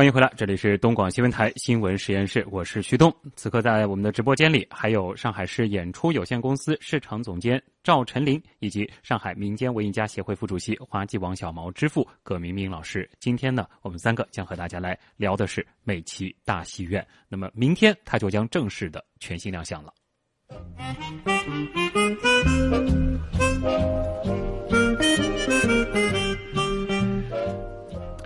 欢迎回来，这里是东广新闻台新闻实验室，我是徐东。此刻在我们的直播间里，还有上海市演出有限公司市场总监赵晨林，以及上海民间文艺家协会副主席、花季王小毛之父葛明明老师。今天呢，我们三个将和大家来聊的是美琪大戏院。那么明天它就将正式的全新亮相了。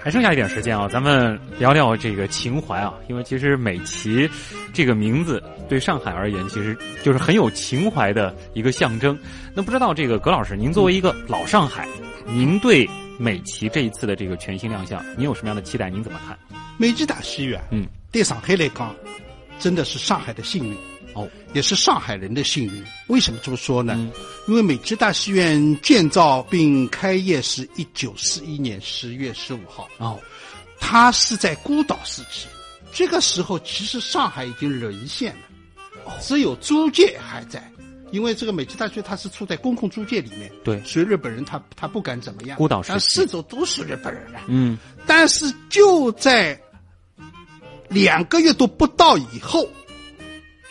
还剩下一点时间啊，咱们聊聊这个情怀啊，因为其实美琪这个名字对上海而言，其实就是很有情怀的一个象征。那不知道这个葛老师，您作为一个老上海，您对美琪这一次的这个全新亮相，您有什么样的期待？您怎么看？美琪大戏院，嗯，对上海来讲，真的是上海的幸运。哦，也是上海人的幸运。为什么这么说呢？嗯因为美琪大戏院建造并开业是一九四一年十月十五号，哦，它是在孤岛时期。这个时候，其实上海已经沦陷了，只有租界还在。因为这个美琪大学它是处在公共租界里面，对所以日本人他他不敢怎么样。孤岛时期但四周都是日本人啊。嗯，但是就在两个月都不到以后，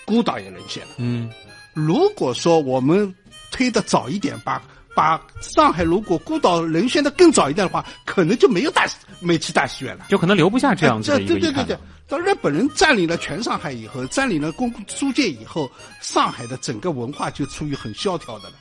孤岛也沦陷了。嗯，如果说我们推的早一点，把把上海如果孤岛沦陷的更早一点的话，可能就没有大美琪大戏院了。就可能留不下这样子的一个对对对对遗憾了。，当日本人占领了全上海以后，占领了公共租界以后，上海的整个文化就处于很萧条的了。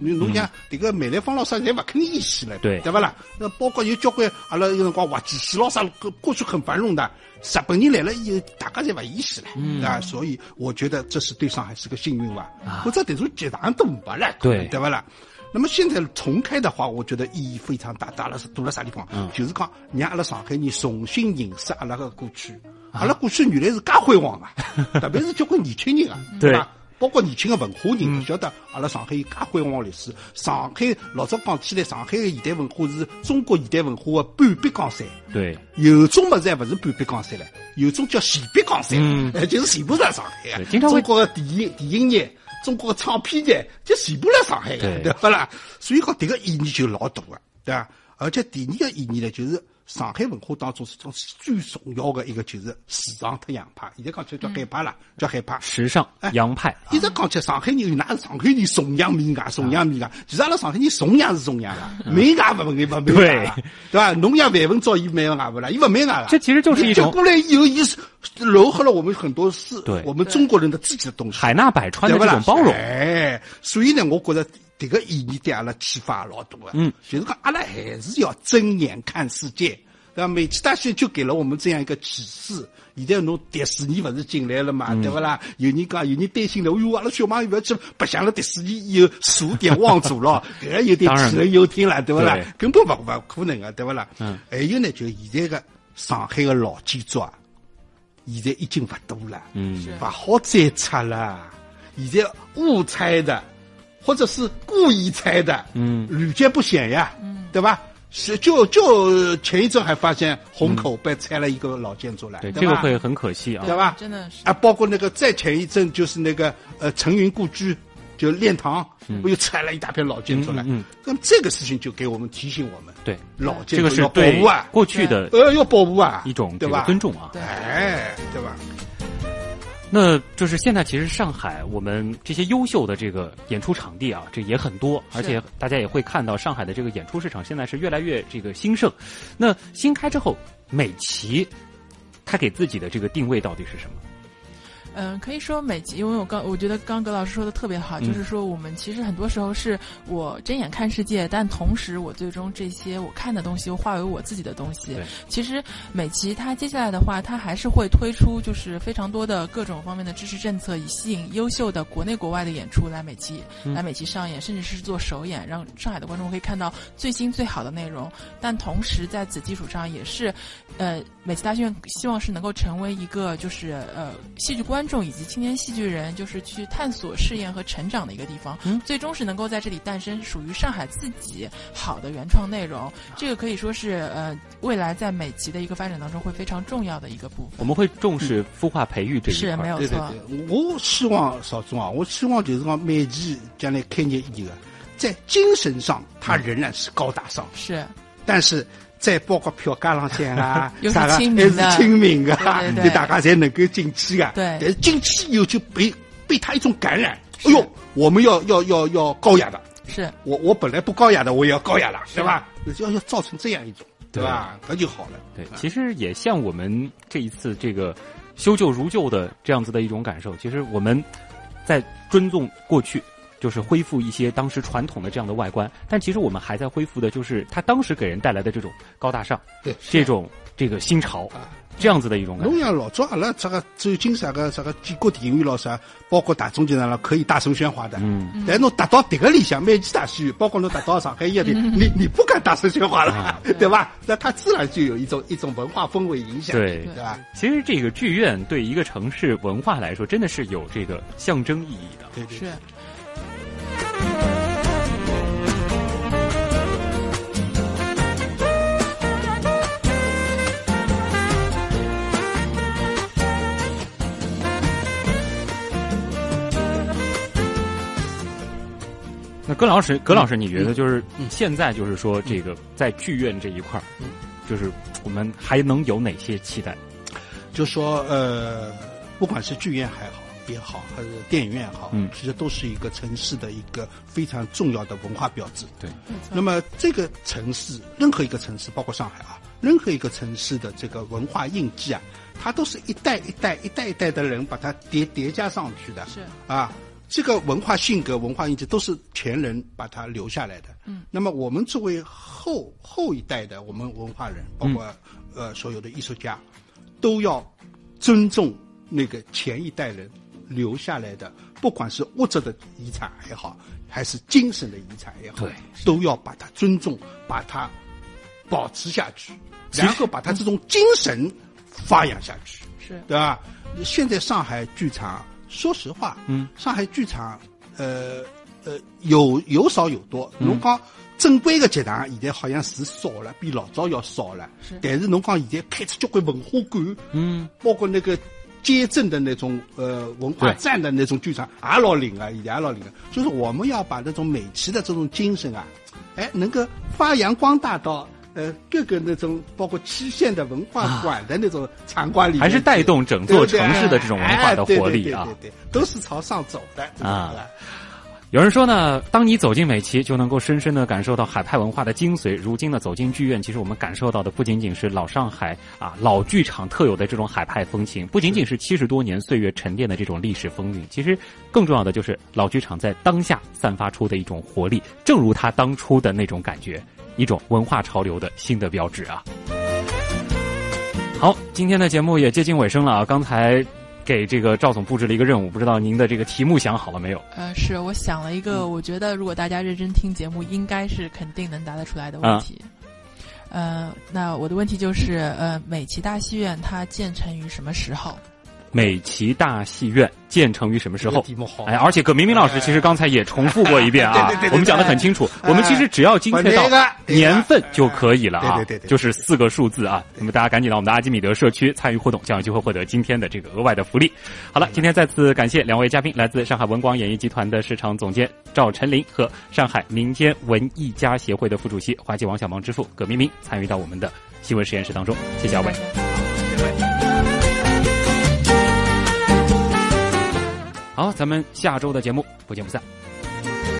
你侬想，迭个梅兰芳老师侪勿肯意思了，对对不啦？那包括有交关阿拉有辰光滑稽戏老啥，过过去很繁荣的，日本人来了以后，大家侪勿意思了，嗯啊，所以我觉得这是对上海是个幸运吧，或者迭种剧场都没了，啊对对不啦？那么现在重开的话，我觉得意义非常大。大了是多了啥地方？嗯就是讲让阿拉上海人重新认识阿拉个过去。啊阿拉过去原来是介辉煌啊，特别是交关年轻人啊，对吧？包括年轻的文化人，嗯晓得阿拉上海有介辉煌的历史。上海老早讲起来，上海的现代文化是中国现代文化的半壁江山。对，有种么子还不是半壁江山了，有种叫前壁江山，嗯哎，就是全部在上海。经常中国的电影电影业，中国的唱片业，就全部在上海对不啦？所以讲这个意义就老大的，对吧？而且第二个意义呢，就是上海文化当中是种最重要的一个，就是时尚特洋派。现在讲就叫海派了，叫海派。时尚哎洋派，一直讲起上海人，哪是上海人崇洋媚外，崇洋媚外。其实阿拉上海人崇洋是崇洋了，媚外不媚不媚外了，对吧？侬像范文照伊媚外不啦？伊不媚外了。这其实就是一种过来以后，伊是糅合了我们很多是对我们中国人的自己的东西。海纳百川的对不啦这种包容。哎，所以呢，我觉得这个意义对阿拉启发也老大个。嗯，就是讲阿拉还是要睁眼看世界，对吧？美琪大学就给了我们这样一个启示。现在侬迪士尼勿是进来了嘛，嗯对不啦？有人讲，有人担心了，哎呦，阿拉小朋友勿要去白相了迪士尼以后数典忘祖了，搿个有点杞人忧天了，对不啦？根本勿勿可能啊，对不啦？嗯，还有呢，就现在个上海个老建筑啊，现在已经勿多了。嗯，不好再拆了。现在误拆的，或者是故意拆的，嗯屡见不鲜呀，嗯，对吧？是就就前一阵还发现虹口被拆了一个老建筑来，对，对这个会很可惜啊。对吧？真的是啊，包括那个再前一阵就是那个呃陈云故居，就练堂，不又拆了一大片老建筑来？嗯那么这个事情就给我们提醒我们，对，老这建筑要保个是对护啊，过去的呃要保护啊，一种对吧？尊重啊。对哎，对吧？那就是现在，其实上海我们这些优秀的这个演出场地啊，这也很多，而且大家也会看到上海的这个演出市场现在是越来越这个兴盛。那新开之后，美琪他给自己的这个定位到底是什么？嗯，可以说美琪，因为我刚我觉得刚葛老师说的特别好，嗯就是说我们其实很多时候是我睁眼看世界，但同时我最终这些我看的东西又化为我自己的东西对。其实美琪它接下来的话，它还是会推出就是非常多的各种方面的支持政策，以吸引优秀的国内国外的演出来美琪嗯来美琪上演，甚至是做首演，让上海的观众可以看到最新最好的内容。但同时在此基础上，也是呃美琪大剧院希望是能够成为一个就是呃戏剧观众以及青年戏剧人，就是去探索、试验和成长的一个地方。嗯最终是能够在这里诞生属于上海自己好的原创内容。这个可以说是呃未来在美籍的一个发展当中会非常重要的一个部分。我们会重视孵化培育这一块没有对对错，对，我希望邵总啊，我希望就是讲美籍将来开业以后，在精神上它仍然是高大上，是但是再包括票价上向啊啥个还是亲民的亲民的，对对对大家才能够进去啊。对但是进去以后就被被他一种感染，哎呦，我们要要要要高雅的，是我我本来不高雅的，我也要高雅了，对吧？要要造成这样一种，对吧？那就好了。对，其实也像我们这一次这个修旧如旧的这样子的一种感受。其实我们在尊重过去，就是恢复一些当时传统的这样的外观，但其实我们还在恢复的就是它当时给人带来的这种高大上，对这种这个新潮啊，这样子的一种感觉。侬像老早阿拉这个走进啥个啥个建国电影院咯啥，包括大众剧场了，可以大声喧哗的。嗯。但侬达到迭个里向，美琪大戏院，包括侬达到上海夜店，你你不敢大声喧哗了，对吧？那它自然就有一种一种文化氛围影响，对对吧？其实这个剧院对一个城市文化来说，真的是有这个象征意义的。对对是。那葛老师，葛老师，你觉得就是现在就是说这个在剧院这一块儿，就是我们还能有哪些期待？就说呃，不管是剧院还好也好，还是电影院也好，嗯其实都是一个城市的一个非常重要的文化标志。对，那么这个城市，任何一个城市，包括上海啊，任何一个城市的这个文化印记啊，它都是一代一代、一代一代的人把它叠叠加上去的。是啊，这个文化性格、文化印记都是前人把它留下来的。嗯，那么我们作为后后一代的我们文化人，包括、呃所有的艺术家，都要尊重那个前一代人留下来的，不管是物质的遗产也好，还是精神的遗产也好，都要把它尊重，把它保持下去，然后把它这种精神发扬下去。是对吧？现在上海剧场，说实话，嗯，上海剧场，呃呃，有有少有多。嗯侬讲正规的剧场，现在好像是少了，比老早要少了。是但是侬讲现在开出交关文化馆，嗯，包括那个街镇的那种呃文化站的那种剧场，也老灵啊，现在也老灵啊。就是我们要把那种美琪的这种精神啊，哎，能够发扬光大到。呃，各个那种包括区县的文化馆的那种场馆里还是带动整座城市的这种文化的活力啊哎对对对对对，都是朝上走的啊。有人说呢，当你走进美琪，就能够深深的感受到海派文化的精髓。如今呢，走进剧院，其实我们感受到的不仅仅是老上海啊老剧场特有的这种海派风情，不仅仅是七十多年岁月沉淀的这种历史风韵，其实更重要的就是老剧场在当下散发出的一种活力，正如它当初的那种感觉，一种文化潮流的新的标志啊。好，今天的节目也接近尾声了啊，刚才。给这个赵总布置了一个任务，不知道您的这个题目想好了没有？呃，是我想了一个，我觉得如果大家认真听节目，应该是肯定能答得出来的问题。呃，那我的问题就是，呃，美琪大戏院它建成于什么时候？美琪大戏院建成于什么时候？哎，而且葛明明老师其实刚才也重复过一遍啊，我们讲的很清楚。我们其实只要精确到年份就可以了啊，就是四个数字啊。那么大家赶紧到我们的阿基米德社区参与互动，将有机会获得今天的这个额外的福利。好了，今天再次感谢两位嘉宾，来自上海文广演艺集团的市场总监赵晨林和上海民间文艺家协会的副主席华记王小芒之父葛明明参与到我们的新闻实验室当中，谢谢二位。好，咱们下周的节目不见不散。